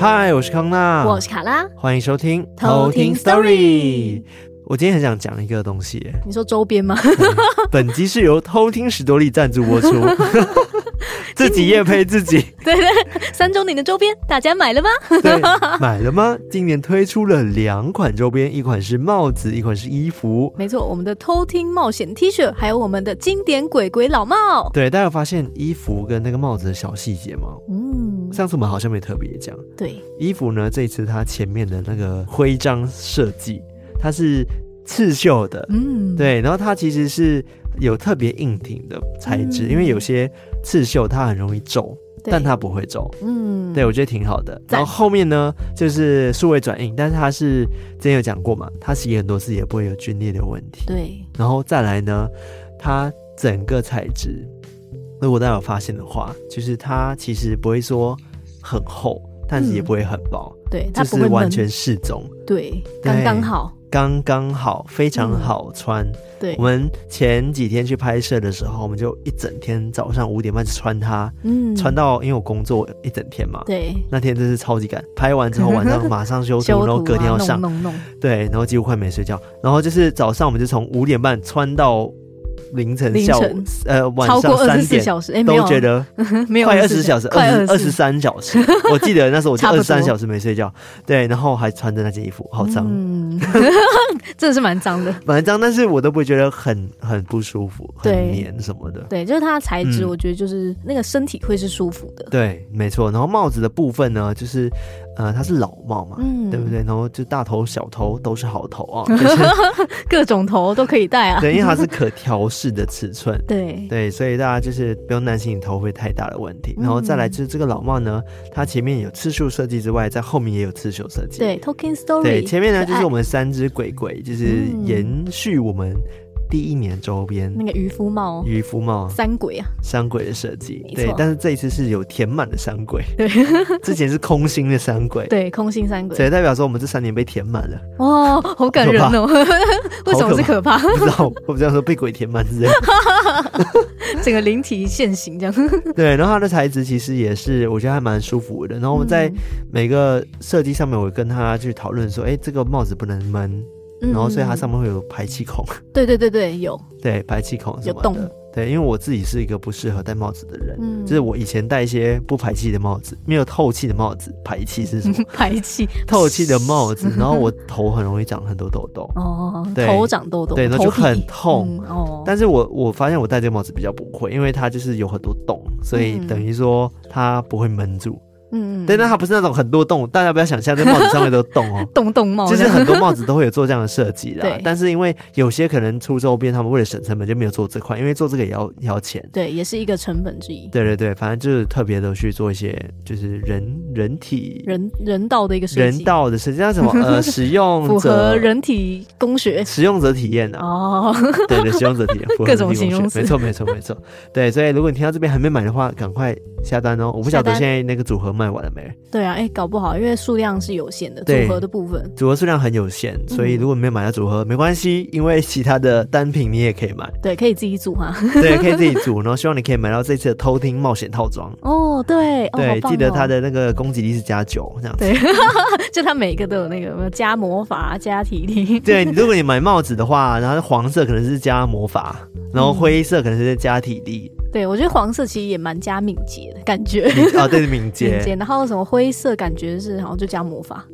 嗨，我是康娜，我是卡拉，欢迎收听偷听 Story。我今天很想讲一个东西，你说周边吗？本集是由偷听史多利赞助播出，自己业配自己。对 对，三周年的周边，大家买了吗？对，买了吗？今年推出了两款周边，一款是帽子，一款是衣服。没错，我们的偷听冒险 T 恤，还有我们的经典鬼鬼老帽。对，大家有发现衣服跟那个帽子的小细节吗？嗯。上次我们好像没特别讲，对衣服呢，这一次它前面的那个徽章设计，它是刺绣的，嗯，对，然后它其实是有特别硬挺的材质，嗯，因为有些刺绣它很容易皱，但它不会皱，嗯，对我觉得挺好的。然后后面呢，就是数位转印，但是它是之前有讲过嘛，它洗很多次也不会有龟裂的问题，对。然后再来呢，它整个材质。如果大家有发现的话，就是它其实不会说很厚，但是也不会很薄，嗯、对，它就是完全适中，对，刚刚好，刚刚好，非常好穿。嗯、对，我们前几天去拍摄的时候，我们就一整天早上五点半就穿它，嗯，穿到因为我工作一整天嘛，对，那天真是超级赶，拍完之后晚上 马上修图，修图啊、然后隔天要上，弄弄弄。对，然后几乎快没睡觉，然后就是早上我们就从五点半穿到。凌晨下午呃晚上三点都觉得 快二十小时，二十二十三小时。我记得那时候我就二十三小时没睡觉，对，然后还穿着那件衣服，好脏，嗯，真的是蛮脏的，蛮脏，但是我都不会觉得很很不舒服，很黏什么的。对，就是它的材质，我觉得就是那个身体会是舒服的。对，没错。然后帽子的部分呢，就是。呃，它是老帽嘛，嗯，对不对？然后就大头小头都是好头啊，各种头都可以戴啊。对，因为它是可调式的尺寸，对对，所以大家就是不用担心你头会太大的问题。然后再来就是这个老帽呢，它前面有刺绣设计之外，在后面也有刺绣设计。对，Talking Story。对，前面呢就是我们三只鬼鬼，就是延续我们。第一年周边。那个渔夫帽，渔夫帽。山鬼啊，山鬼的设计，对，但是这一次是有填满的山鬼，对，之前是空心的山鬼，对，空心山鬼，所以代表说我们这三年被填满了，哇，好感人哦，为什么是可怕？不知道，我不知道说被鬼填满之类的，整个灵体现形这样，对，然后它的材质其实也是我觉得还蛮舒服的，然后我们在每个设计上面，我跟他去讨论说，哎，这个帽子不能闷。然后，所以它上面会有排气孔。对对对对，有。对，排气孔什么的。有洞。对，因为我自己是一个不适合戴帽子的人，嗯，就是我以前戴一些不排气的帽子，没有透气的帽子，排气是什么？排气。透气的帽子，然后我头很容易长很多痘痘。哦。对，头长痘痘。对，那就很痛。哦。但是我我发现我戴这个帽子比较不会，因为它就是有很多洞，所以等于说它不会闷住。嗯，对，那它不是那种很多洞，大家不要想象这帽子上面都洞哦，洞洞帽，就是很多帽子都会有做这样的设计的。对，但是因为有些可能出周边，他们为了省成本就没有做这块，因为做这个也要也要钱。对，也是一个成本之一。对对对，反正就是特别的去做一些，就是人人体人人道的一个设计，人道的设计叫什么？呃，使用符合人体工学，使用者体验的哦。对对，使用者体验，各种形容词，没错没错没错。对，所以如果你听到这边还没买的话，赶快下单哦。我不晓得现在那个组合卖完了没？对啊，哎、欸，搞不好，因为数量是有限的，组合的部分，组合数量很有限，所以如果没有买到组合，嗯、没关系，因为其他的单品你也可以买，对，可以自己组哈，对，可以自己组，然后希望你可以买到这次的偷听冒险套装。哦，对，对，记得它的那个攻击力是加九这样子，对，就它每一个都有那个加魔法、加体力，对，如果你买帽子的话，然后黄色可能是加魔法，然后灰色可能是加体力。嗯对，我觉得黄色其实也蛮加敏捷的感觉啊，对，敏捷，敏捷。然后什么灰色，感觉是好像就加魔法。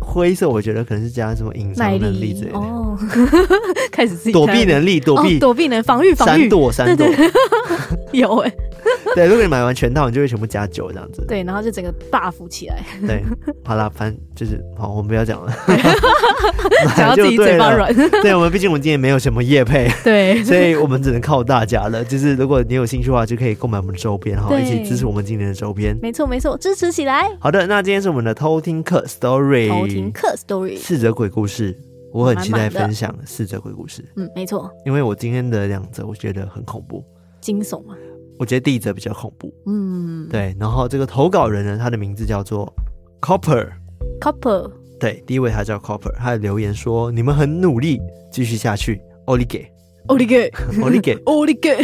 灰色我觉得可能是加什么隐藏能力之类的哦，开始自己躲避能力，躲避，躲避能防御，防御，闪躲，闪躲，有哎。对，如果你买完全套，你就会全部加九这样子。对，然后就整个 buff 起来。对，好啦，反正就是好，我们不要讲了。讲到自己嘴巴软。对，我们毕竟我们今天没有什么业配，对，所以我们只能靠大家了。就是如果你有兴趣的话，就可以购买我们的周边，哈，一起支持我们今年的周边。没错，没错，支持起来。好的，那今天是我们的偷听客 story，偷听客 story，四则鬼故事，我很期待分享四则鬼故事。嗯，没错，因为我今天的两则我觉得很恐怖，惊悚嘛。我觉得第一则比较恐怖，嗯，对。然后这个投稿人呢，他的名字叫做 Copper，Copper，对，第一位他叫 Copper，他的留言说：“你们很努力，继续下去，奥利给。”奥利给，奥利给，奥利给。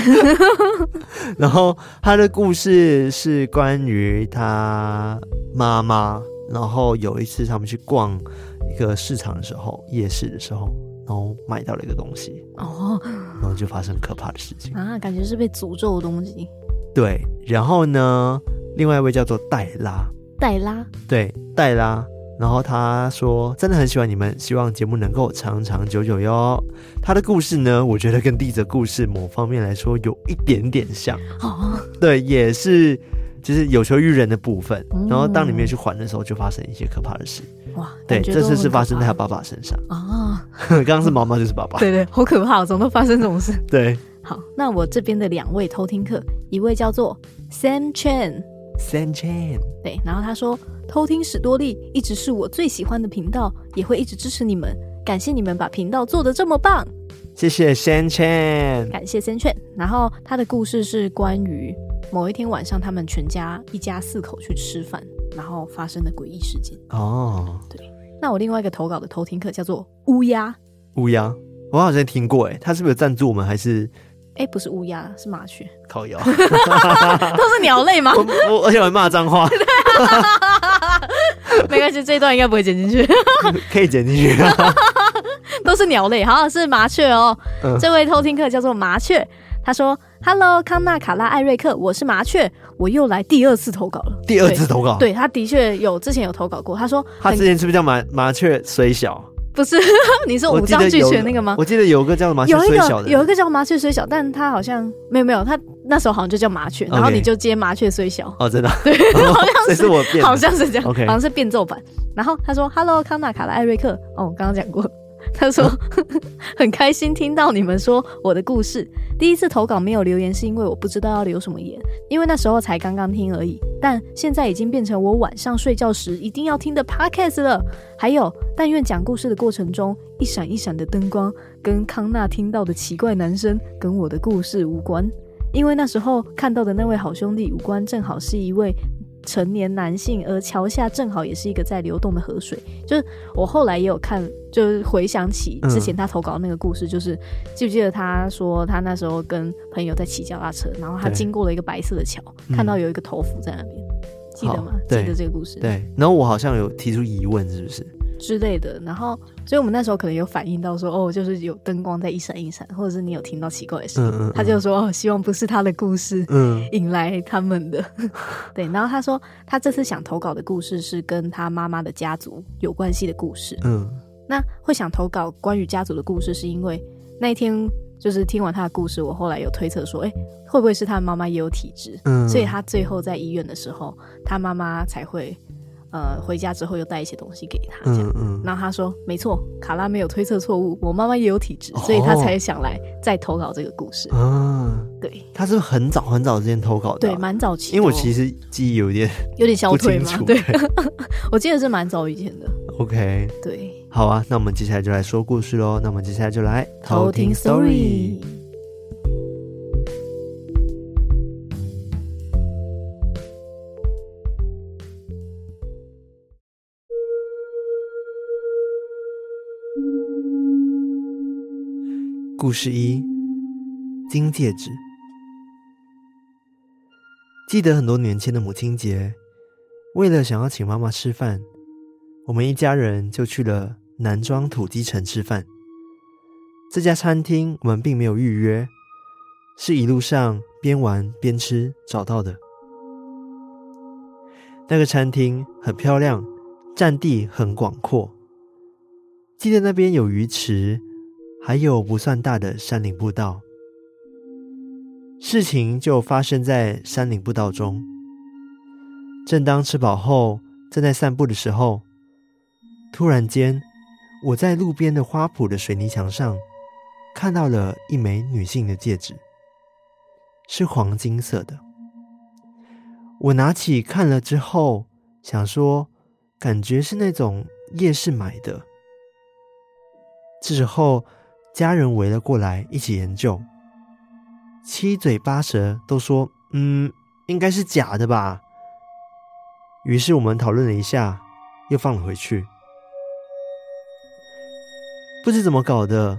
然后他的故事是关于他妈妈，然后有一次他们去逛一个市场的时候，夜市的时候，然后买到了一个东西哦，然后就发生可怕的事情啊，感觉是被诅咒的东西。对，然后呢，另外一位叫做黛拉，黛拉，对，黛拉。然后他说：“真的很喜欢你们，希望节目能够长长久久哟。”他的故事呢，我觉得跟第一则故事某方面来说有一点点像。哦，对，也是就是有求于人的部分。嗯、然后当你没有去还的时候，就发生一些可怕的事。哇，对，这次是发生在他爸爸身上啊。刚刚是毛毛，就是爸爸。对对，好可怕，怎么都发生这种事？对，好，那我这边的两位偷听客，一位叫做 Sam Chen，Sam Chen，对，然后他说。偷听史多利一直是我最喜欢的频道，也会一直支持你们。感谢你们把频道做得这么棒，谢谢 Sam Chen，感谢 Sam Chen。然后他的故事是关于某一天晚上，他们全家一家四口去吃饭，然后发生的诡异事件。哦，对。那我另外一个投稿的偷听客叫做乌鸦，乌鸦，我好像听过，哎，他是不是有赞助我们？还是？哎，不是乌鸦，是麻雀。靠谣，都是鸟类吗？我我而且我会骂脏话。没关系，这一段应该不会剪进去。可以剪进去。都是鸟类，好像是麻雀哦。嗯、这位偷听客叫做麻雀，他说：“Hello，康纳、卡拉、艾瑞克，我是麻雀，我又来第二次投稿了。”第二次投稿，对，对他的确有之前有投稿过。他说他之前是不是叫麻麻雀虽小？不是，你说五脏俱全那个吗？我记得有个叫麻雀虽小的，有一个叫麻雀虽小，但他好像没有没有，他那时候好像就叫麻雀，然后你就接麻雀虽小。哦，真的，对，好像是我变，好像是这样，OK，好像是变奏版。然后他说：“Hello，康纳、卡拉、艾瑞克。”哦，我刚刚讲过。他说：“ 很开心听到你们说我的故事。第一次投稿没有留言，是因为我不知道要留什么言，因为那时候才刚刚听而已。但现在已经变成我晚上睡觉时一定要听的 podcast 了。还有，但愿讲故事的过程中，一闪一闪的灯光跟康纳听到的奇怪男声跟我的故事无关，因为那时候看到的那位好兄弟五官正好是一位。”成年男性，而桥下正好也是一个在流动的河水。就是我后来也有看，就是回想起之前他投稿那个故事，就是记不记得他说他那时候跟朋友在骑脚踏车，然后他经过了一个白色的桥，看到有一个头伏在那边，记得吗？记得这个故事。对，然后我好像有提出疑问，是不是？之类的，然后，所以我们那时候可能有反映到说，哦，就是有灯光在一闪一闪，或者是你有听到奇怪的声音，嗯嗯、他就说，哦，希望不是他的故事，嗯，引来他们的，对。然后他说，他这次想投稿的故事是跟他妈妈的家族有关系的故事，嗯，那会想投稿关于家族的故事，是因为那一天就是听完他的故事，我后来有推测说，哎，会不会是他妈妈也有体质，嗯，所以他最后在医院的时候，他妈妈才会。呃，回家之后又带一些东西给他，这样，嗯嗯，然后他说没错，卡拉没有推测错误，我妈妈也有体质，哦、所以他才想来再投稿这个故事。嗯，对，他是很早很早之前投稿的，对，蛮早期。因为我其实记忆有点 有点消退嘛，对，我记得是蛮早以前的。OK，对，好啊，那我们接下来就来说故事喽。那我们接下来就来偷听 story。故事一：金戒指。记得很多年前的母亲节，为了想要请妈妈吃饭，我们一家人就去了南庄土鸡城吃饭。这家餐厅我们并没有预约，是一路上边玩边吃找到的。那个餐厅很漂亮，占地很广阔。记得那边有鱼池。还有不算大的山林步道，事情就发生在山林步道中。正当吃饱后正在散步的时候，突然间，我在路边的花圃的水泥墙上看到了一枚女性的戒指，是黄金色的。我拿起看了之后，想说，感觉是那种夜市买的。这时候。家人围了过来，一起研究，七嘴八舌都说：“嗯，应该是假的吧。”于是我们讨论了一下，又放了回去。不知怎么搞的，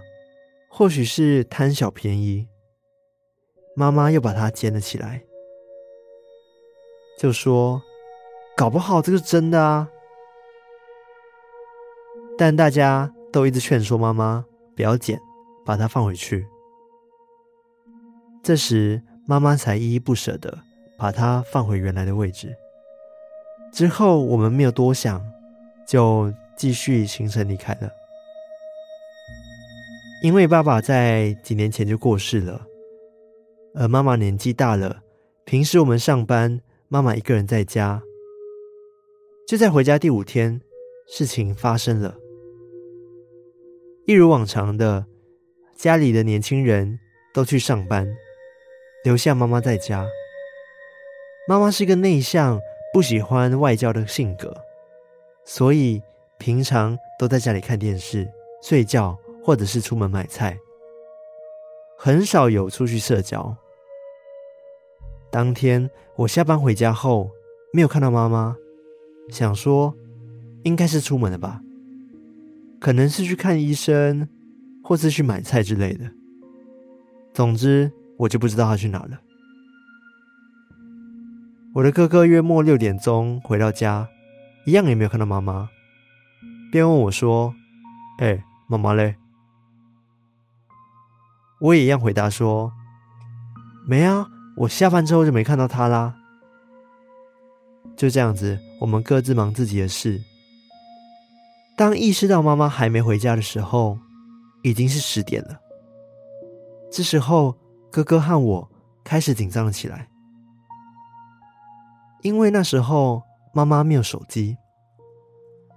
或许是贪小便宜，妈妈又把它捡了起来，就说：“搞不好这个是真的啊！”但大家都一直劝说妈妈不要捡，把它放回去。这时，妈妈才依依不舍地把它放回原来的位置。之后，我们没有多想，就继续行程离开了。因为爸爸在几年前就过世了，而妈妈年纪大了，平时我们上班，妈妈一个人在家。就在回家第五天，事情发生了。一如往常的，家里的年轻人都去上班，留下妈妈在家。妈妈是个内向、不喜欢外交的性格，所以平常都在家里看电视、睡觉，或者是出门买菜，很少有出去社交。当天我下班回家后，没有看到妈妈，想说应该是出门了吧。可能是去看医生，或是去买菜之类的。总之，我就不知道他去哪了。我的哥哥月末六点钟回到家，一样也没有看到妈妈，便问我说：“哎，妈妈嘞？”我也一样回答说：“没啊，我下班之后就没看到她啦。”就这样子，我们各自忙自己的事。当意识到妈妈还没回家的时候，已经是十点了。这时候，哥哥和我开始紧张了起来，因为那时候妈妈没有手机，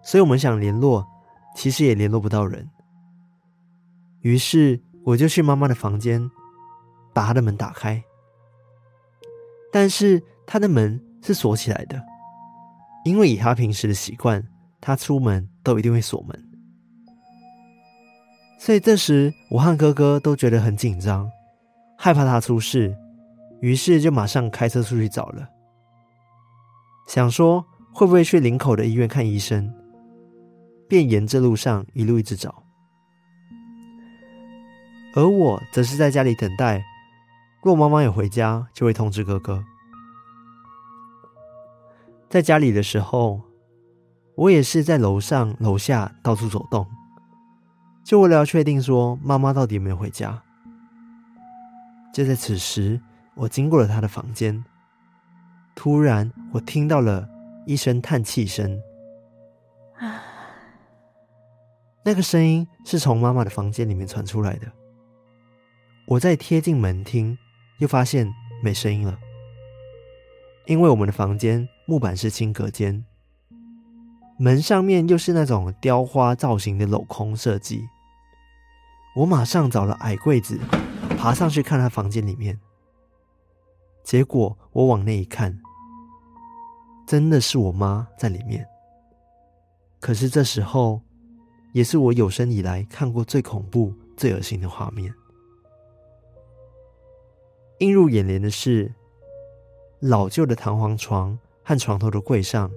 所以我们想联络，其实也联络不到人。于是，我就去妈妈的房间，把她的门打开，但是她的门是锁起来的，因为以她平时的习惯。他出门都一定会锁门，所以这时我和哥哥都觉得很紧张，害怕他出事，于是就马上开车出去找了，想说会不会去林口的医院看医生，便沿着路上一路一直找，而我则是在家里等待，若妈妈有回家，就会通知哥哥。在家里的时候。我也是在楼上楼下到处走动，就为了要确定说妈妈到底有没有回家。就在此时，我经过了她的房间，突然我听到了一声叹气声，那个声音是从妈妈的房间里面传出来的。我再贴近门听，又发现没声音了，因为我们的房间木板是轻隔间。门上面又是那种雕花造型的镂空设计，我马上找了矮柜子，爬上去看他房间里面。结果我往那一看，真的是我妈在里面。可是这时候，也是我有生以来看过最恐怖、最恶心的画面。映入眼帘的是老旧的弹簧床和床头的柜上。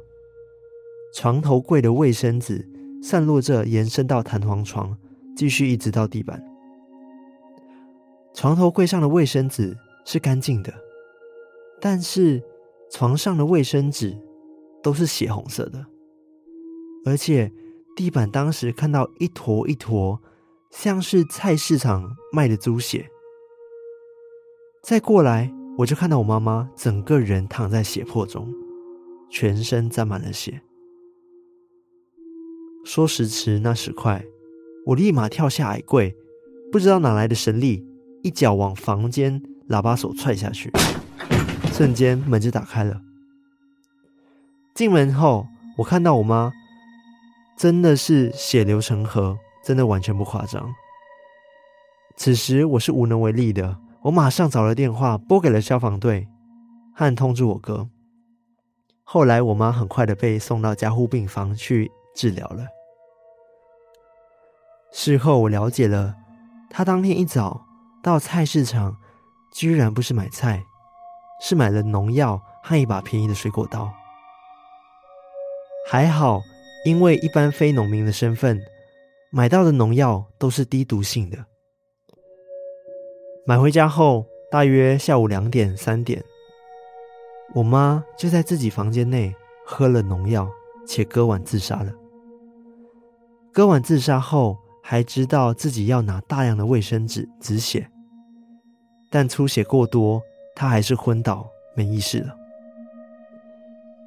床头柜的卫生纸散落着，延伸到弹簧床，继续一直到地板。床头柜上的卫生纸是干净的，但是床上的卫生纸都是血红色的，而且地板当时看到一坨一坨，像是菜市场卖的猪血。再过来，我就看到我妈妈整个人躺在血泊中，全身沾满了血。说时迟，那时快，我立马跳下矮柜，不知道哪来的神力，一脚往房间喇叭手踹下去，瞬间门就打开了。进门后，我看到我妈，真的是血流成河，真的完全不夸张。此时我是无能为力的，我马上找了电话，拨给了消防队，和通知我哥。后来我妈很快的被送到加护病房去治疗了。事后我了解了，他当天一早到菜市场，居然不是买菜，是买了农药和一把便宜的水果刀。还好，因为一般非农民的身份，买到的农药都是低毒性的，买回家后，大约下午两点三点，我妈就在自己房间内喝了农药，且割腕自杀了。割腕自杀后，还知道自己要拿大量的卫生纸止血，但出血过多，他还是昏倒没意识了。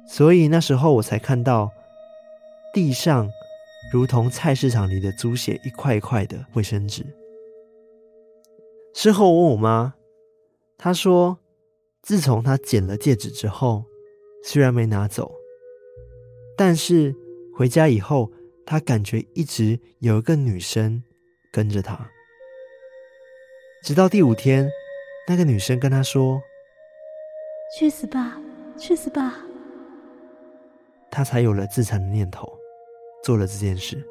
所以那时候我才看到地上如同菜市场里的猪血一块一块的卫生纸。事后我问我妈，她说，自从她捡了戒指之后，虽然没拿走，但是回家以后，她感觉一直有一个女生跟着他，直到第五天，那个女生跟他说：“去死吧，去死吧。”他才有了自残的念头，做了这件事。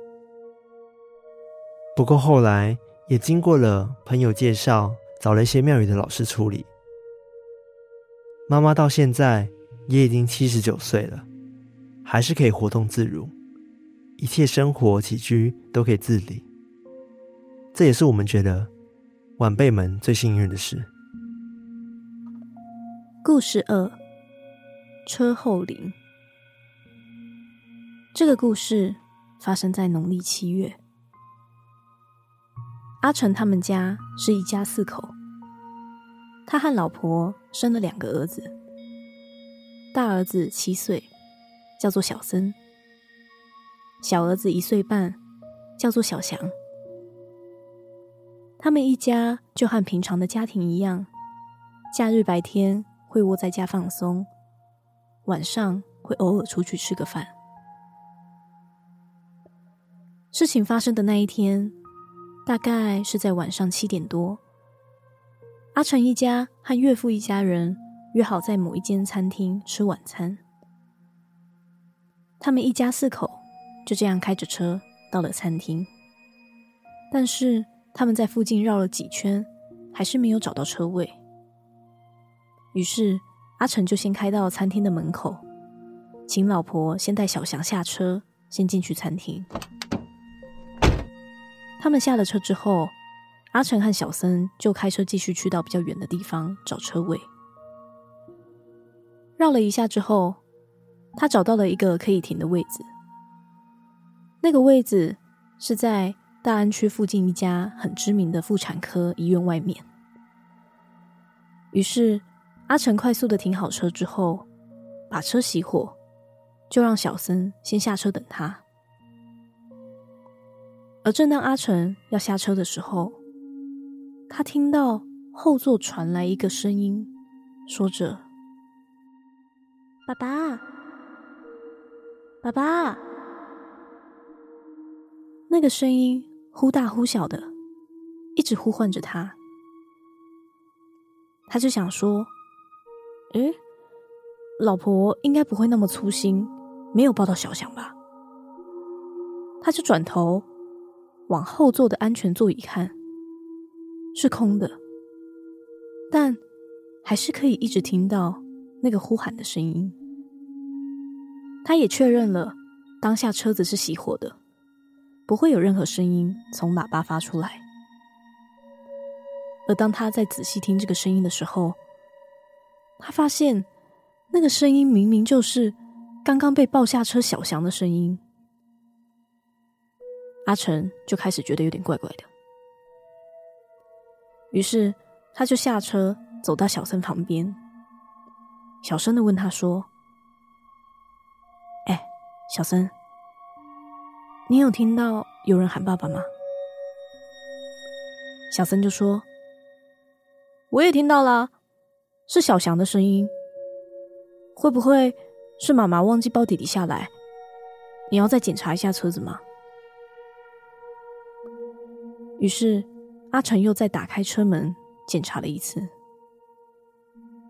不过后来。也经过了朋友介绍，找了一些庙宇的老师处理。妈妈到现在也已经七十九岁了，还是可以活动自如，一切生活起居都可以自理。这也是我们觉得晚辈们最幸运的事。故事二：车后林。这个故事发生在农历七月。阿成他们家是一家四口，他和老婆生了两个儿子。大儿子七岁，叫做小森；小儿子一岁半，叫做小翔。他们一家就和平常的家庭一样，假日白天会窝在家放松，晚上会偶尔出去吃个饭。事情发生的那一天，大概是在晚上七点多，阿成一家和岳父一家人约好在某一间餐厅吃晚餐。他们一家四口就这样开着车到了餐厅，但是他们在附近绕了几圈，还是没有找到车位。于是阿成就先开到餐厅的门口，请老婆先带小翔下车，先进去餐厅。他们下了车之后，阿成和小森就开车继续去到比较远的地方找车位。绕了一下之后，他找到了一个可以停的位置。那个位置是在大安区附近一家很知名的妇产科医院外面。于是阿成快速的停好车之后，把车熄火，就让小森先下车等他。而正当阿成要下车的时候，他听到后座传来一个声音，说着：“爸爸，爸爸。”那个声音忽大忽小的，一直呼唤着他。他就想说：“诶，老婆应该不会那么粗心，没有抱到小翔吧？”他就转头。往后座的安全座椅看，是空的，但还是可以一直听到那个呼喊的声音。他也确认了当下车子是熄火的，不会有任何声音从喇叭发出来。而当他在仔细听这个声音的时候，他发现那个声音明明就是刚刚被抱下车小翔的声音。阿成就开始觉得有点怪怪的，于是他就下车走到小森旁边，小声的问他说：“哎，小森，你有听到有人喊爸爸吗？”小森就说：“我也听到了，是小翔的声音。会不会是妈妈忘记抱弟弟下来？你要再检查一下车子吗？”于是，阿成又再打开车门检查了一次，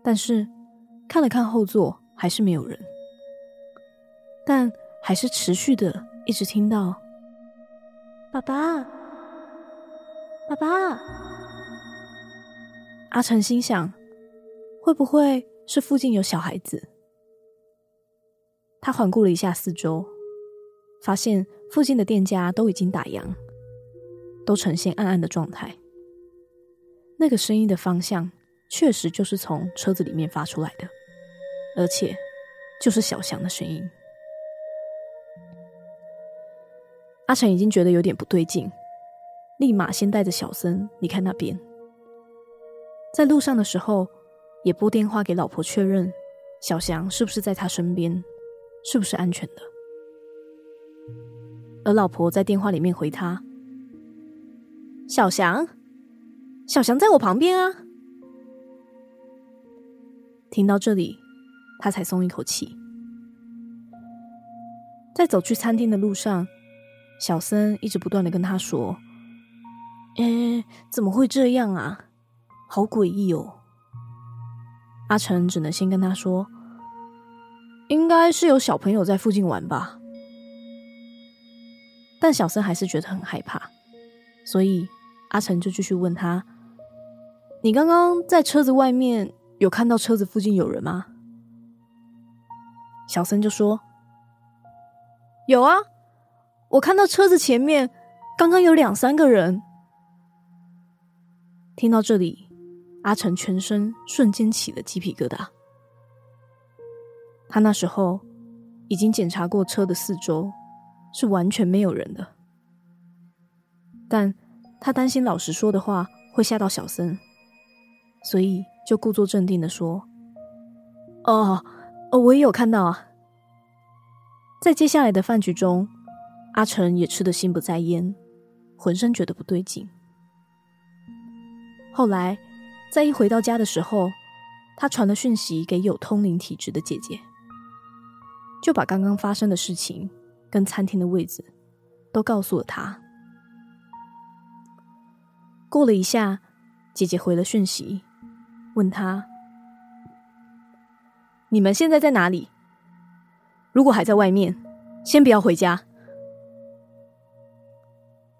但是看了看后座，还是没有人，但还是持续的一直听到“爸爸，爸爸”。阿成心想，会不会是附近有小孩子？他环顾了一下四周，发现附近的店家都已经打烊。都呈现暗暗的状态。那个声音的方向确实就是从车子里面发出来的，而且就是小翔的声音。阿成已经觉得有点不对劲，立马先带着小森离开那边。在路上的时候，也拨电话给老婆确认小翔是不是在他身边，是不是安全的。而老婆在电话里面回他：“小翔，小翔在我旁边啊。”听到这里，他才松一口气。在走去餐厅的路上。小森一直不断的跟他说：“哎，怎么会这样啊？好诡异哦！”阿成只能先跟他说：“应该是有小朋友在附近玩吧。”但小森还是觉得很害怕，所以阿成就继续问他：“你刚刚在车子外面有看到车子附近有人吗？”小森就说：“有啊。”我看到车子前面刚刚有两三个人。听到这里，阿成全身瞬间起了鸡皮疙瘩。他那时候已经检查过车的四周，是完全没有人的。但他担心老实说的话会吓到小森，所以就故作镇定的说：“哦，哦，我也有看到啊。”在接下来的饭局中。阿成也吃得心不在焉，浑身觉得不对劲。后来，在一回到家的时候，他传了讯息给有通灵体质的姐姐，就把刚刚发生的事情跟餐厅的位置都告诉了他。过了一下，姐姐回了讯息，问他：“你们现在在哪里？如果还在外面，先不要回家。”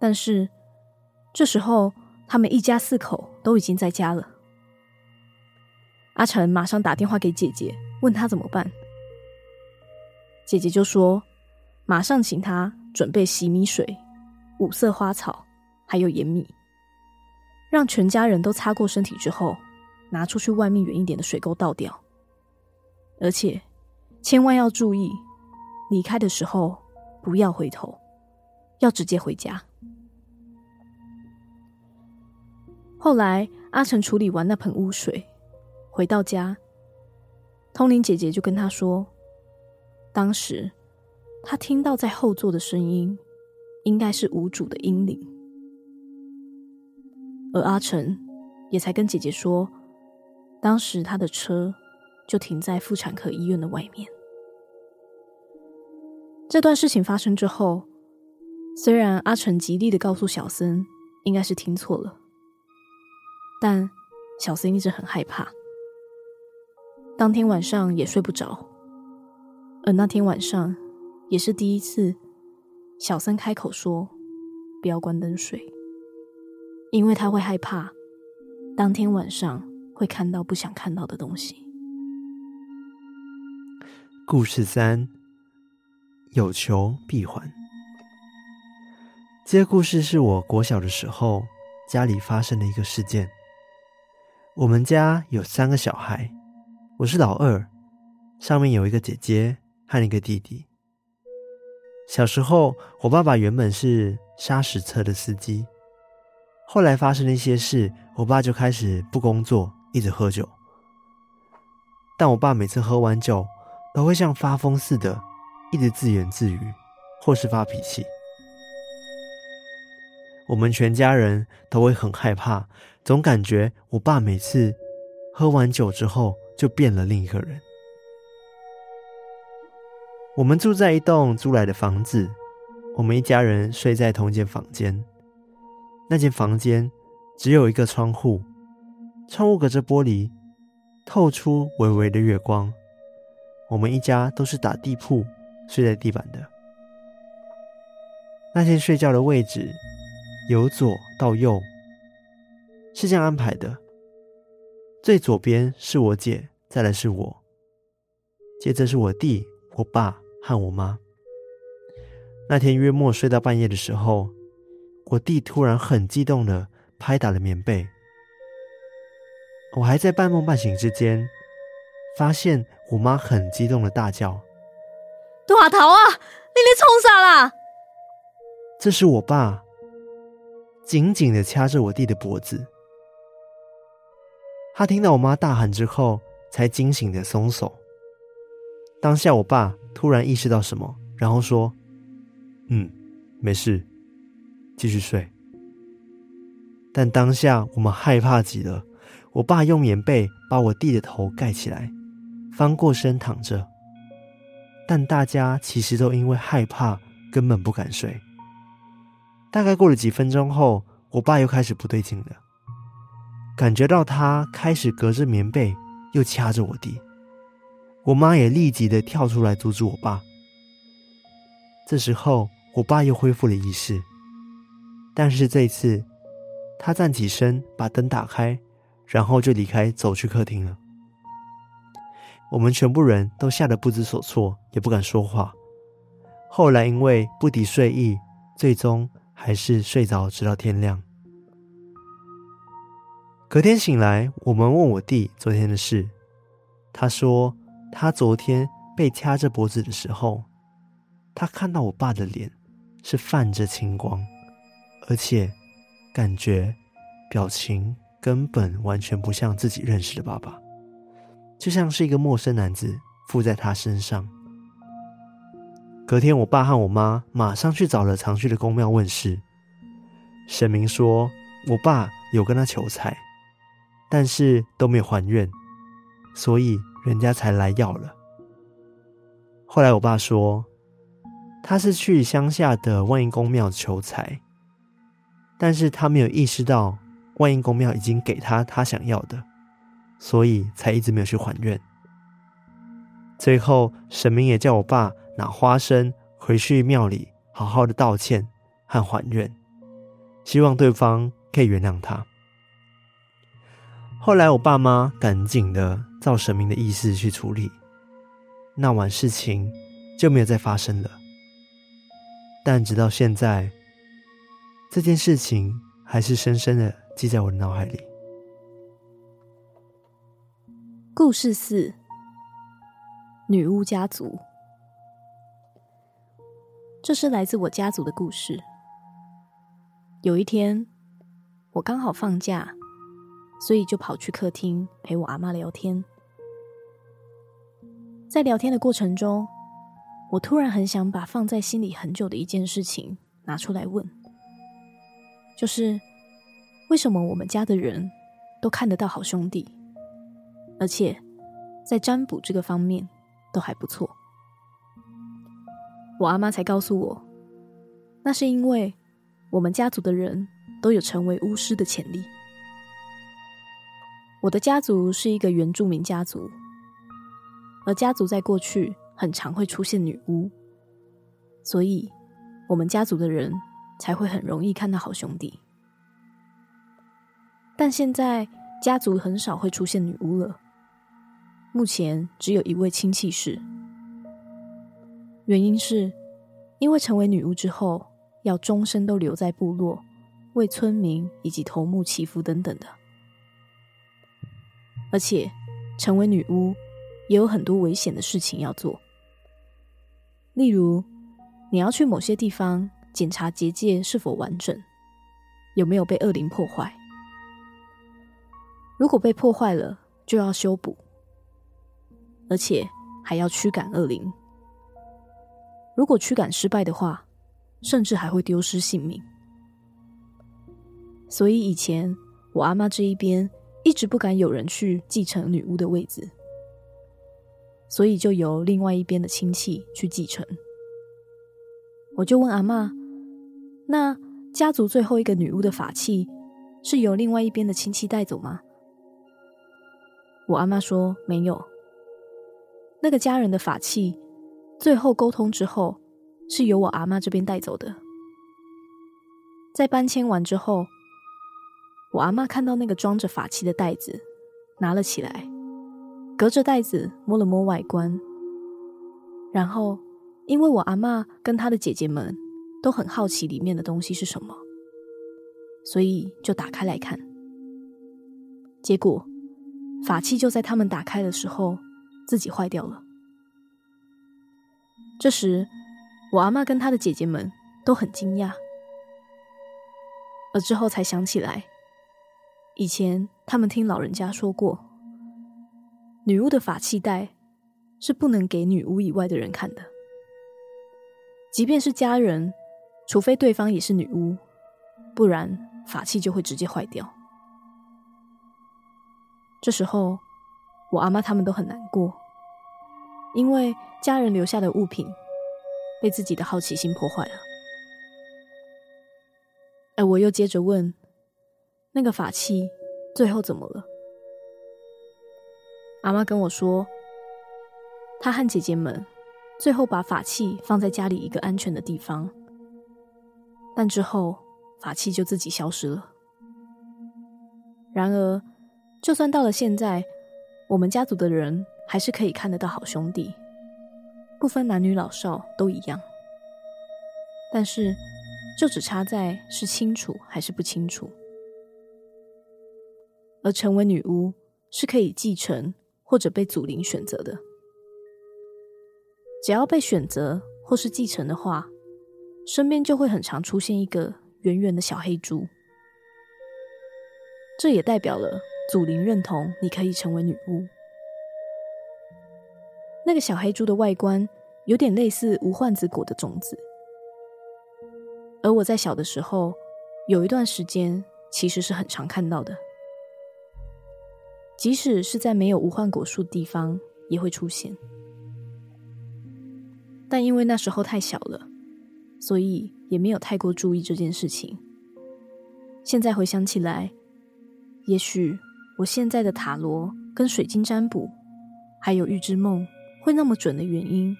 但是，这时候他们一家四口都已经在家了。阿成马上打电话给姐姐，问她怎么办。姐姐就说：“马上请她准备洗米水、五色花草，还有盐米，让全家人都擦过身体之后，拿出去外面远一点的水沟倒掉。而且，千万要注意，离开的时候不要回头，要直接回家。”后来，阿成处理完那盆污水，回到家，通灵姐姐就跟他说，当时他听到在后座的声音，应该是无主的阴灵，而阿成也才跟姐姐说，当时他的车就停在妇产科医院的外面。这段事情发生之后，虽然阿成极力的告诉小森，应该是听错了。但小森一直很害怕，当天晚上也睡不着，而那天晚上也是第一次，小森开口说不要关灯睡，因为他会害怕，当天晚上会看到不想看到的东西。故事三，有求必还。这故事是我国小的时候家里发生的一个事件。我们家有三个小孩，我是老二，上面有一个姐姐和一个弟弟。小时候，我爸爸原本是砂石车的司机，后来发生了一些事，我爸就开始不工作，一直喝酒。但我爸每次喝完酒，都会像发疯似的，一直自言自语，或是发脾气。我们全家人都会很害怕。总感觉我爸每次喝完酒之后就变了另一个人。我们住在一栋租来的房子，我们一家人睡在同一间房间。那间房间只有一个窗户，窗户隔着玻璃，透出微微的月光。我们一家都是打地铺睡在地板的。那天睡觉的位置由左到右。是这样安排的：最左边是我姐，再来是我，接着是我弟、我爸和我妈。那天约莫睡到半夜的时候，我弟突然很激动的拍打了棉被，我还在半梦半醒之间，发现我妈很激动的大叫：“大头啊，你咧冲啥啦？”这是我爸紧紧的掐着我弟的脖子。他听到我妈大喊之后，才惊醒的松手。当下，我爸突然意识到什么，然后说：“嗯，没事，继续睡。”但当下我们害怕极了。我爸用棉被把我弟的头盖起来，翻过身躺着。但大家其实都因为害怕，根本不敢睡。大概过了几分钟后，我爸又开始不对劲了，感觉到他开始隔着棉被又掐着我弟。我妈也立即的跳出来阻止我爸。这时候，我爸又恢复了意识，但是这一次，他站起身，把灯打开。然后就离开，走去客厅了。我们全部人都吓得不知所措，也不敢说话。后来因为不敌睡意，最终还是睡着，直到天亮。隔天醒来，我们问我弟昨天的事，他说他昨天被掐着脖子的时候，他看到我爸的脸是泛着青光，而且感觉表情。根本完全不像自己认识的爸爸，就像是一个陌生男子附在他身上。隔天，我爸和我妈马上去找了常去的公庙问事。神明说，我爸有跟他求财，但是都没有还愿，所以人家才来要了。后来我爸说，他是去乡下的万应公庙求财，但是他没有意识到。万应公庙已经给他他想要的，所以才一直没有去还愿。最后神明也叫我爸拿花生回去庙里好好的道歉和还愿，希望对方可以原谅他。后来我爸妈赶紧的照神明的意思去处理，那晚事情就没有再发生了。但直到现在，这件事情还是深深的。记在我的脑海里。故事四：女巫家族。这是来自我家族的故事。有一天，我刚好放假，所以就跑去客厅陪我阿妈聊天。在聊天的过程中，我突然很想把放在心里很久的一件事情拿出来问，就是。为什么我们家的人都看得到好兄弟，而且在占卜这个方面都还不错？我阿妈才告诉我，那是因为我们家族的人都有成为巫师的潜力。我的家族是一个原住民家族，而家族在过去很常会出现女巫，所以我们家族的人才会很容易看到好兄弟。但现在家族很少会出现女巫了，目前只有一位亲戚是。原因是，因为成为女巫之后，要终身都留在部落，为村民以及头目祈福等等的。而且，成为女巫也有很多危险的事情要做，例如，你要去某些地方检查结界是否完整，有没有被恶灵破坏。如果被破坏了，就要修补，而且还要驱赶恶灵。如果驱赶失败的话，甚至还会丢失性命。所以以前我阿妈这一边一直不敢有人去继承女巫的位子，所以就由另外一边的亲戚去继承。我就问阿妈：“那家族最后一个女巫的法器是由另外一边的亲戚带走吗？”我阿妈说没有，那个家人的法器，最后沟通之后，是由我阿妈这边带走的。在搬迁完之后，我阿妈看到那个装着法器的袋子，拿了起来，隔着袋子摸了摸外观，然后因为我阿妈跟她的姐姐们都很好奇里面的东西是什么，所以就打开来看，结果。法器就在他们打开的时候自己坏掉了。这时，我阿嬷跟她的姐姐们都很惊讶，而之后才想起来，以前他们听老人家说过，女巫的法器袋是不能给女巫以外的人看的，即便是家人，除非对方也是女巫，不然法器就会直接坏掉。这时候，我阿妈他们都很难过，因为家人留下的物品被自己的好奇心破坏了。而我又接着问：“那个法器最后怎么了？”阿妈跟我说：“她和姐姐们最后把法器放在家里一个安全的地方，但之后法器就自己消失了。然而。”就算到了现在，我们家族的人还是可以看得到好兄弟，不分男女老少都一样。但是，就只差在是清楚还是不清楚。而成为女巫是可以继承或者被祖灵选择的，只要被选择或是继承的话，身边就会很常出现一个圆圆的小黑猪。这也代表了。祖灵认同你可以成为女巫。那个小黑猪的外观有点类似无患子果的种子，而我在小的时候有一段时间其实是很常看到的，即使是在没有无患果树的地方也会出现。但因为那时候太小了，所以也没有太过注意这件事情。现在回想起来，也许。我现在的塔罗跟水晶占卜，还有预知梦会那么准的原因，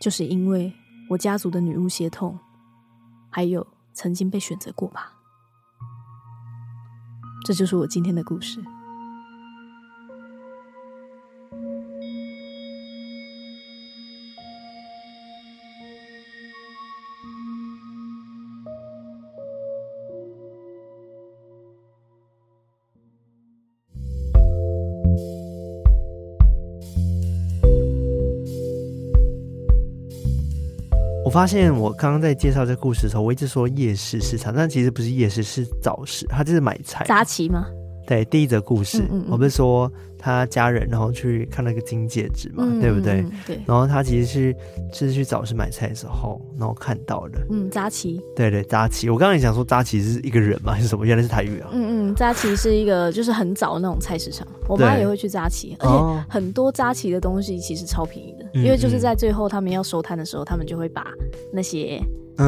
就是因为我家族的女巫血统，还有曾经被选择过吧。这就是我今天的故事。发现我刚刚在介绍这故事的时候，我一直说夜市市场，但其实不是夜市，是早市，它就是买菜。杂期吗？对，第一则故事，嗯嗯嗯，我不是说他家人然后去看那个金戒指嘛，对不对？对。然后他其实是是去早市买菜的时候，然后看到的。嗯，扎奇。对对，扎奇。我刚刚也想说扎奇是一个人嘛，还是什么？原来是台语啊。嗯嗯，扎奇是一个就是很早的那种菜市场，我妈也会去扎奇，而且很多扎奇的东西其实超便宜的，因为就是在最后他们要收摊的时候，他们就会把那些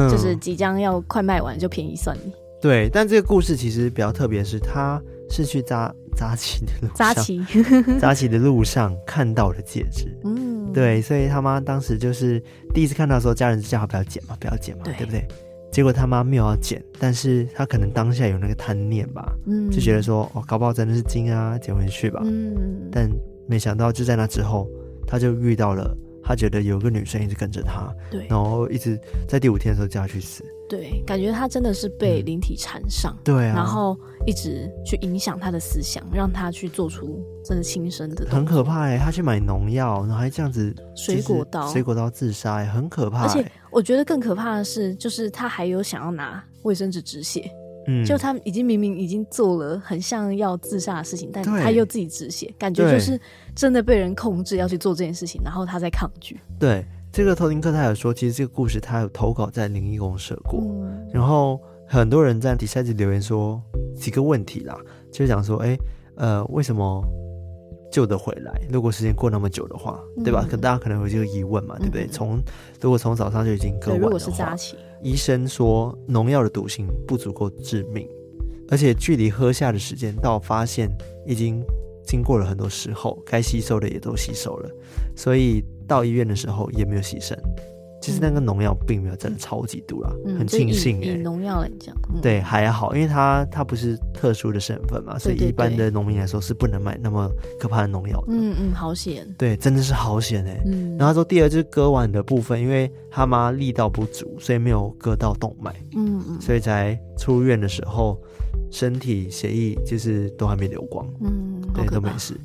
就是即将要快卖完就便宜算你。对，但这个故事其实比较特别，是他。是去扎扎旗的路上，扎旗 扎旗的路上看到的戒指。嗯，对，所以他妈当时就是第一次看到的时候，家人就叫他不要捡嘛，不要捡嘛，对，对不对？结果他妈没有要捡，但是他可能当下有那个贪念吧，嗯，就觉得说哦，搞不好真的是金啊，捡回去吧。嗯，但没想到就在那之后，他就遇到了，他觉得有个女生一直跟着他，对，然后一直在第五天的时候叫他去死。对，感觉他真的是被灵体缠上，嗯，对啊，然后一直去影响他的思想，让他去做出真的轻生的，很可怕哎！他去买农药，然后还这样子水果刀，水果刀自杀，很可怕。而且我觉得更可怕的是，就是他还有想要拿卫生纸止血，嗯，就他已经明明已经做了很像要自杀的事情，但他又自己止血，感觉就是真的被人控制要去做这件事情，然后他在抗拒，对。这个偷听客他有说，其实这个故事他有投稿在灵异公社过，嗯，然后很多人在底下就留言说几个问题啦，就是讲说，哎，呃，为什么救得回来？如果时间过那么久的话，嗯、对吧？可大家可能有这个疑问嘛，嗯、对不对？从如果从早上就已经割完的话，医生说农药的毒性不足够致命，而且距离喝下的时间到发现已经经过了很多时候，该吸收的也都吸收了，所以。到医院的时候也没有牺牲，其实那个农药并没有真的超级毒啦，嗯、很庆幸哎。农药来讲，嗯、对还好，因为它它不是特殊的身份嘛，所以一般的农民来说是不能买那么可怕的农药的。嗯嗯，好险。对，真的是好险哎。嗯。然后他说第二就是割腕的部分，因为他妈力道不足，所以没有割到动脉。嗯嗯。所以在出院的时候，身体血液就是都还没流光。嗯。对，都没事。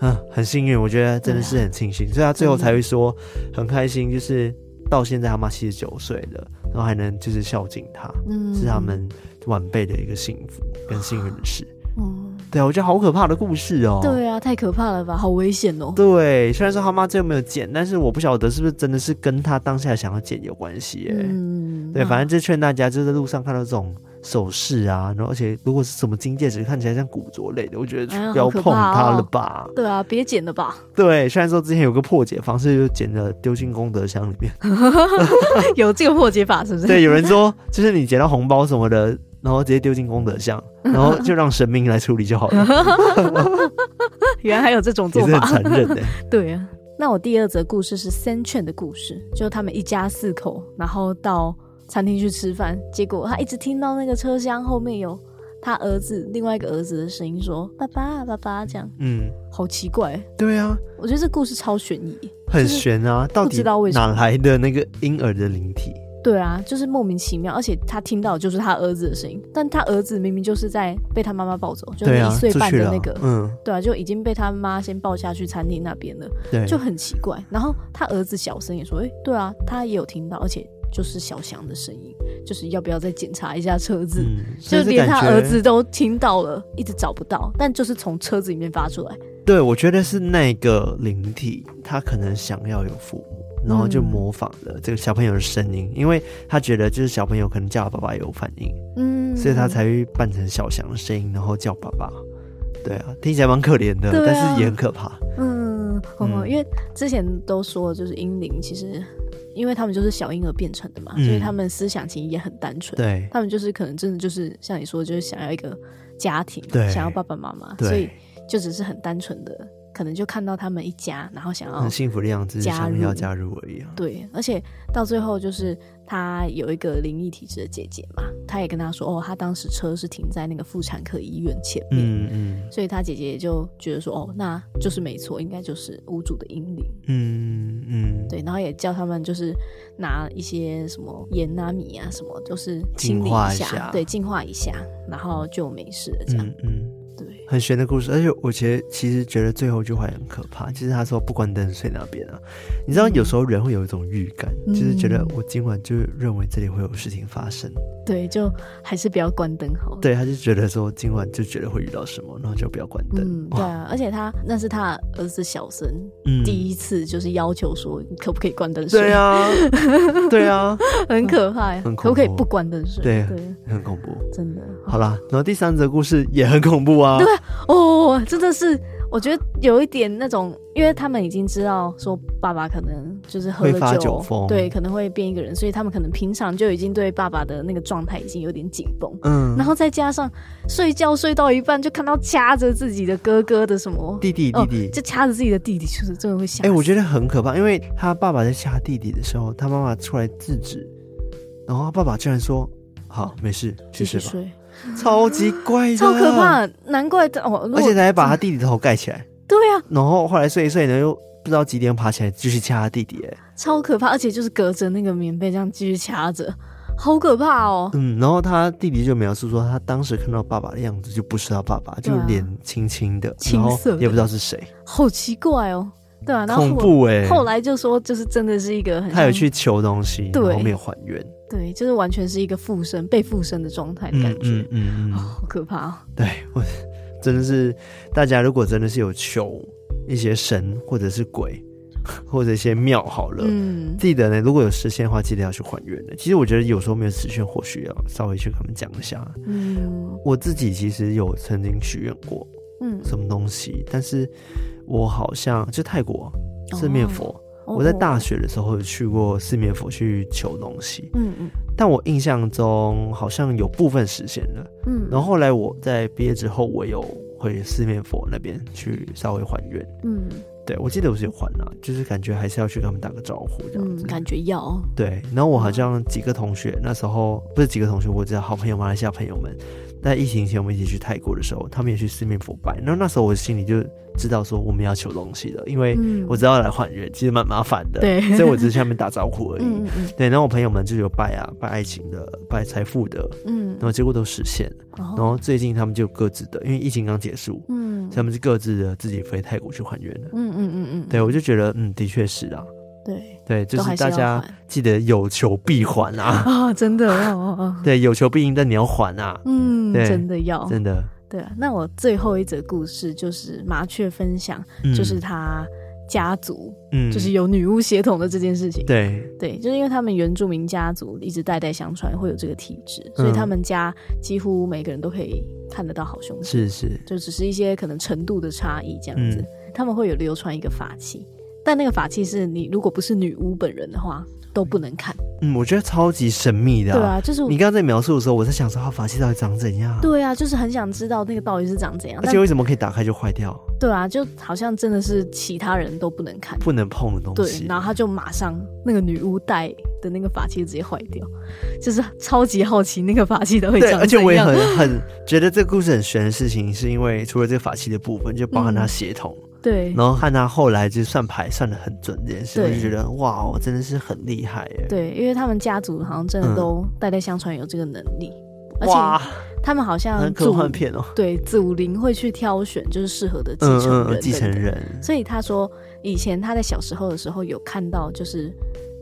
嗯，很幸运，我觉得真的是很庆幸，啊、所以他最后才会说很开心，就是到现在他妈七十九岁了，然后还能就是孝敬他，嗯，是他们晚辈的一个幸福跟幸运的事。嗯，对啊，我觉得好可怕的故事哦。对啊，太可怕了吧，好危险哦。对，虽然说他妈最后没有剪，但是我不晓得是不是真的是跟他当下想要剪有关系。嗯，对，反正就劝大家，就在路上看到这种。首饰啊，然后而且如果是什么金戒指，看起来像古着类的，我觉得不要碰它了吧。对啊，别捡了吧。对，虽然说之前有个破解方式，就捡了丢进功德箱里面。有这个破解法是不是？对，有人说就是你捡到红包什么的，然后直接丢进功德箱，然后就让神明来处理就好了。原来还有这种做法，很残忍的。对啊，那我第二则故事是三劝的故事，就他们一家四口，然后到。餐厅去吃饭，结果他一直听到那个车厢后面有他儿子另外一个儿子的声音，说“爸爸，爸爸”这样，嗯，好奇怪。对啊，我觉得这故事超悬疑，很悬啊，到底哪来的那个婴儿的灵体？对啊，就是莫名其妙，而且他听到就是他儿子的声音，但他儿子明明就是在被他妈妈抱走，就是一岁半的那个，嗯，对啊，就已经被他妈先抱下去餐厅那边了，对，就很奇怪。然后他儿子小声也说：“哎，对啊，他也有听到，而且。”就是小翔的声音，就是要不要再检查一下车子？嗯、就连他儿子都听到了，一直找不到，但就是从车子里面发出来。对，我觉得是那个灵体，他可能想要有父母，然后就模仿了这个小朋友的声音，嗯、因为他觉得就是小朋友可能叫爸爸有反应，嗯，所以他才会扮成小翔的声音，然后叫爸爸。对啊，听起来蛮可怜的，啊、但是也很可怕。嗯，嗯，因为之前都说就是英灵其实。因为他们就是小婴儿变成的嘛，嗯、所以他们思想其实也很单纯。对，他们就是可能真的就是像你说，就是想要一个家庭，想要爸爸妈妈，所以就只是很单纯的。可能就看到他们一家，然后想要很幸福的样子，想要加入而已。对，而且到最后就是他有一个灵异体质的姐姐嘛，他也跟他说，哦，他当时车是停在那个妇产科医院前面，嗯嗯，所以他姐姐也就觉得说，哦，那就是没错，应该就是屋主的阴灵，嗯嗯，对，然后也叫他们就是拿一些什么盐啊米啊什么，就是清理一下，一下。对，净化一下，然后就没事了，这样，嗯。嗯很悬的故事，而且我其实其实觉得最后一句话也很可怕。就是他说不关灯睡那边啊，你知道有时候人会有一种预感，嗯、就是觉得我今晚就认为这里会有事情发生。对，就还是不要关灯好了。对，他就觉得说今晚就觉得会遇到什么，然后就不要关灯。嗯，对啊，而且他那是他儿子小生，嗯，第一次就是要求说可不可以关灯睡。对啊，对啊，很可怕，很，可不可以不关灯睡？对，对，很恐怖，真的。好啦，然后第三则故事也很恐怖啊。对，哦，真的是。我觉得有一点那种，因为他们已经知道说爸爸可能就是喝了酒，会发酒疯，对，可能会变一个人，所以他们可能平常就已经对爸爸的那个状态已经有点紧绷，嗯，然后再加上睡觉睡到一半就看到掐着自己的哥哥的什么弟弟弟弟，就掐着自己的弟弟，就是真的会吓。哎，我觉得很可怕，因为他爸爸在掐弟弟的时候，他妈妈出来制止，然后他爸爸竟然说：“好，没事，去睡吧。”超级怪的，超可怕，难怪哦！而且他还把他弟弟的头盖起来。对呀，然后后来睡一睡呢，又不知道几点爬起来继续掐他弟弟，哎，超可怕！而且就是隔着那个棉被这样继续掐着，好可怕哦。嗯，然后他弟弟就描述说，他当时看到爸爸的样子就不是他爸爸，就脸青青的，青色，也不知道是谁，好奇怪哦。对啊，然后恐怖哎。后来就说，就是真的是一个很，他有去求东西，然后没有还愿。对，就是完全是一个附身、被附身的状态的感觉，嗯嗯嗯，好可怕哦。对，我 真的是，大家如果真的是有求一些神或者是鬼或者一些庙好了，嗯，记得呢，如果有实现的话，记得要去还愿的。其实我觉得有时候没有实现，或许要稍微去跟他们讲一下。嗯，我自己其实有曾经许愿过，嗯，什么东西，但是我好像就泰国四面佛。哦我在大学的时候有去过四面佛去求东西，嗯嗯，但我印象中好像有部分实现了，嗯，然后后来我在毕业之后，我有回四面佛那边去稍微还愿，嗯，对，我记得我是有还了，就是感觉还是要去跟他们打个招呼这样子，嗯，感觉要，对，然后我好像几个同学那时候不是几个同学，我知道好朋友马来西亚朋友们。在疫情前我们一起去泰国的时候，他们也去四面佛拜。然后那时候我心里就知道说我们要求东西了，因为我知道要来还愿其实蛮麻烦的，对，所以我只是下面打招呼而已。嗯嗯对，然后我朋友们就有拜啊，拜爱情的，拜财富的，嗯，然后结果都实现了。然后最近他们就各自的，因为疫情刚结束，嗯，所以他们是各自的自己飞泰国去还愿的。嗯嗯嗯嗯，对，我就觉得嗯，的确是啊。对对，就是大家记得有求必还啊！啊，真的哦哦，对，有求必应，但你要还啊！嗯，真的要，真的。对啊，那我最后一则故事就是麻雀分享，就是他家族，嗯，就是有女巫血统的这件事情。对对，就是因为他们原住民家族一直代代相传会有这个体质，所以他们家几乎每个人都可以看得到好兄弟。是是，就只是一些可能程度的差异这样子，他们会有流传一个法器。但那个法器是你如果不是女巫本人的话都不能看。嗯，我觉得超级神秘的、啊。对啊，就是你刚刚在描述的时候，我在想说，他法器到底长怎样？对啊，就是很想知道那个到底是长怎样。而且为什么可以打开就坏掉？对啊，就好像真的是其他人都不能看、不能碰的东西。对，然后他就马上那个女巫带的那个法器直接坏掉，就是超级好奇那个法器都会长怎样。对，而且我也很很觉得这个故事很玄的事情，是因为除了这个法器的部分，就包含他血统。嗯对，然后看他后来就算牌算的很准这件事，我就觉得哇，我真的是很厉害耶。对，因为他们家族好像真的都代代相传有这个能力，而且他们好像科幻片哦。对，祖灵会去挑选就是适合的继承人，继承人。所以他说，以前他在小时候的时候有看到，就是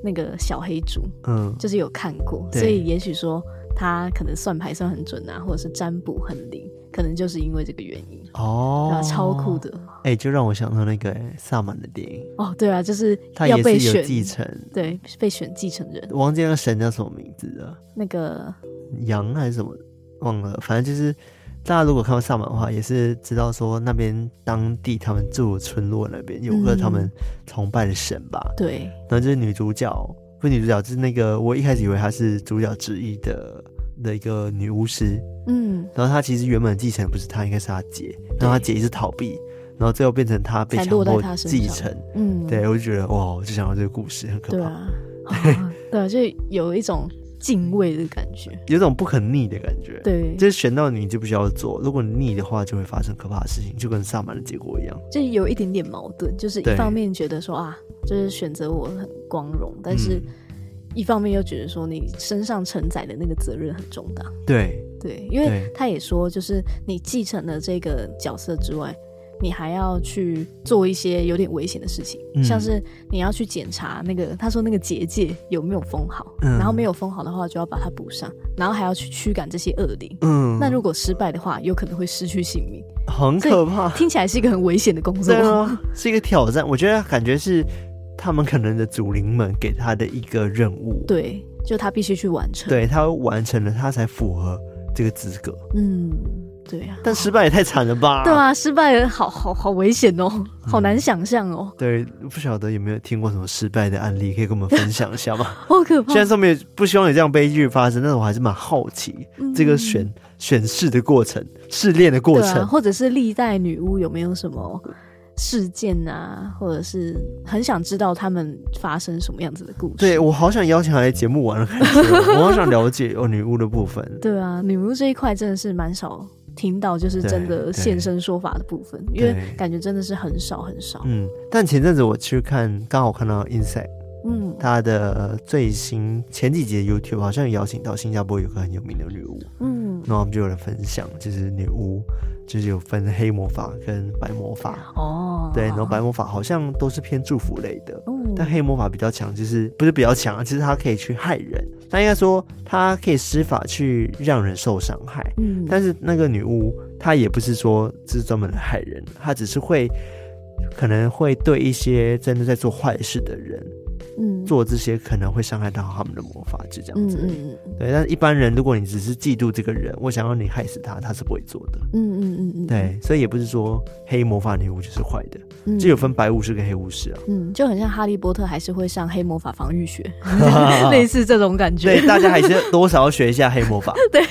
那个小黑猪，嗯，就是有看过，所以也许说他可能算牌算很准啊，或者是占卜很灵。可能就是因为这个原因哦，超酷的。哎、欸，就让我想到那个萨满的电影哦，对啊，就是要被选继承，对，被选继承人。我忘记那个神叫什么名字了，那个羊还是什么忘了，反正就是大家如果看过萨满的话，也是知道说那边当地他们住的村落那边有个他们崇拜的神吧？嗯、对，然后就是女主角，不是女主角，就是那个我一开始以为她是主角之一的。的一个女巫师，嗯，然后他其实原本继承不是他，应该是他姐，然后他姐一直逃避，然后最后变成他被强迫继承，嗯，对，我就觉得哇，我就想到这个故事很可怕，对啊，对啊，就有一种敬畏的感觉，有一种不可逆的感觉，对，就是选到你就不需要做，如果你逆的话，就会发生可怕的事情，就跟萨满的结果一样，就有一点点矛盾，就是一方面觉得说啊，就是选择我很光荣，但是。一方面又觉得说你身上承载的那个责任很重大，对。对，因为他也说，就是你继承了这个角色之外，你还要去做一些有点危险的事情，嗯、像是你要去检查那个，他说那个结界有没有封好，嗯、然后没有封好的话就要把它补上，然后还要去驱赶这些恶灵，嗯，那如果失败的话，有可能会失去性命，很可怕，听起来是一个很危险的工作，对啊，是一个挑战，我觉得感觉是。他们可能的祖灵们给他的一个任务，对，就他必须去完成，对，他完成了，他才符合这个资格。嗯，对呀、啊。但失败也太惨了吧？对啊，失败了好好好危险哦，好难想象哦。嗯、对，不晓得有没有听过什么失败的案例，可以跟我们分享一下吗？好可怕！虽然说没有不希望有这样悲剧发生，但是我还是蛮好奇、嗯、这个选选试的过程、试炼的过程、啊，或者是历代女巫有没有什么？事件啊，或者是很想知道他们发生什么样子的故事。对，我好想邀请他来节目玩的感觉，我好想了解哦女巫的部分。对啊，女巫这一块真的是蛮少听到，就是真的现身说法的部分，因为感觉真的是很少很少。嗯，但前阵子我去看，刚好看到 Inside，嗯，他的最新前几集的 YouTube 好像有邀请到新加坡有个很有名的女巫，嗯，然后我们就有人分享，就是女巫。就是有分黑魔法跟白魔法。哦，对，然后白魔法好像都是偏祝福类的，嗯，但黑魔法比较强，就是不是比较强啊，其实它可以去害人，那应该说它可以施法去让人受伤害，嗯，但是那个女巫她也不是说是专门来害人，她只是会可能会对一些真的在做坏事的人。嗯，做这些可能会伤害到他们的魔法，就这样子。嗯嗯嗯。对，但是一般人，如果你只是嫉妒这个人，我想要你害死他，他是不会做的。嗯嗯嗯嗯。对，所以也不是说黑魔法女巫就是坏的，嗯，就有分白巫师跟黑巫师啊。嗯，就很像哈利波特还是会上黑魔法防御学，类似这种感觉。对，大家还是多少要学一下黑魔法。对。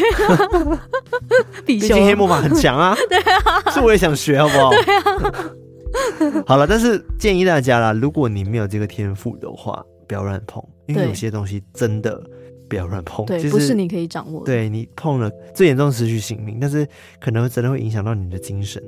毕竟黑魔法很强啊。对啊。是我也想学，好不好？对啊。好了，但是建议大家啦，如果你没有这个天赋的话，不要乱碰，因为有些东西真的不要乱碰。对，就是、不是你可以掌握的。对，你碰了，最严重失去性命，但是可能真的会影响到你的精神，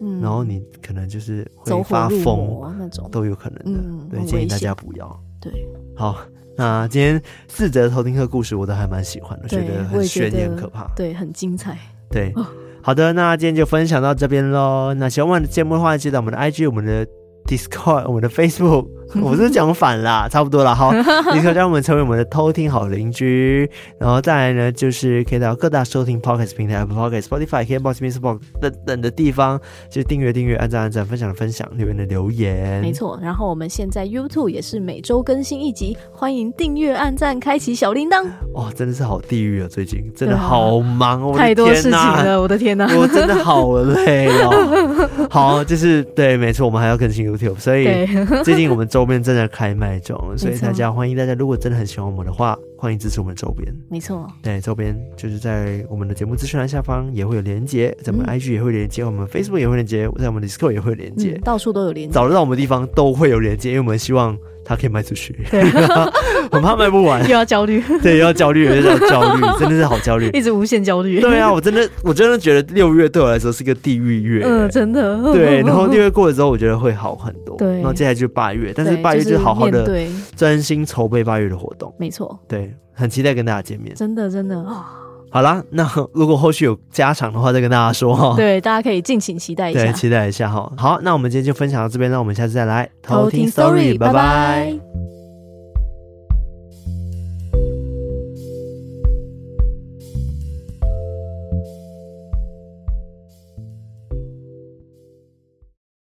嗯，然后你可能就是会发疯那种，都有可能的。嗯，对，建议大家不要。对，好，那今天四则偷听课故事我都还蛮喜欢的，觉得很悬疑、很可怕，对，很精彩。对，哦、好的，那今天就分享到这边喽。那喜欢我们的节目的话，记得我们的 IG，我们的 Discord，我们的 Facebook。我是讲反啦，差不多了。好，你可以让我们成为我们的偷听好邻居，然后再来呢，就是可以到各大收听 Podcast 平台，Apple Podcast、Spotify、KKBOX、m i s s b o x 等等的地方，就订阅、订阅、按赞、按赞、分享的分享、留言的留言。没错，然后我们现在 YouTube 也是每周更新一集，欢迎订阅、按赞、开启小铃铛。哇，真的是好地狱啊！最近真的好忙哦，太多事情了，我的天哪，我真的好累哦。好，就是对，没错，我们还要更新 YouTube，所以最近我们。周边正在开卖中，所以大家欢迎大家，如果真的很喜欢我们的话，欢迎支持我们周边。没错，对，周边就是在我们的节目资讯栏下方也会有连接，在我们 IG 也会连接，我们 Facebook 也会连接，在我们 Discord 也会连接，嗯，到处都有连接，找得到我们的地方都会有连接，因为我们希望。他可以卖出去，对，很怕卖不完，又要焦虑，对，又要焦虑，又要焦虑，真的是好焦虑，一直无限焦虑。对啊，我真的，我真的觉得六月对我来说是个地狱月，嗯，真的。对，然后六月过了之后，我觉得会好很多。对，然后接下来就八月，但是八月就好好的专心筹备八月的活动。没错，对，很期待跟大家见面。真的，真的。好啦，那如果后续有加长的话，再跟大家说哈。对，大家可以敬请期待一下，对，期待一下哈。好，那我们今天就分享到这边，那我们下次再来偷听 story，拜拜。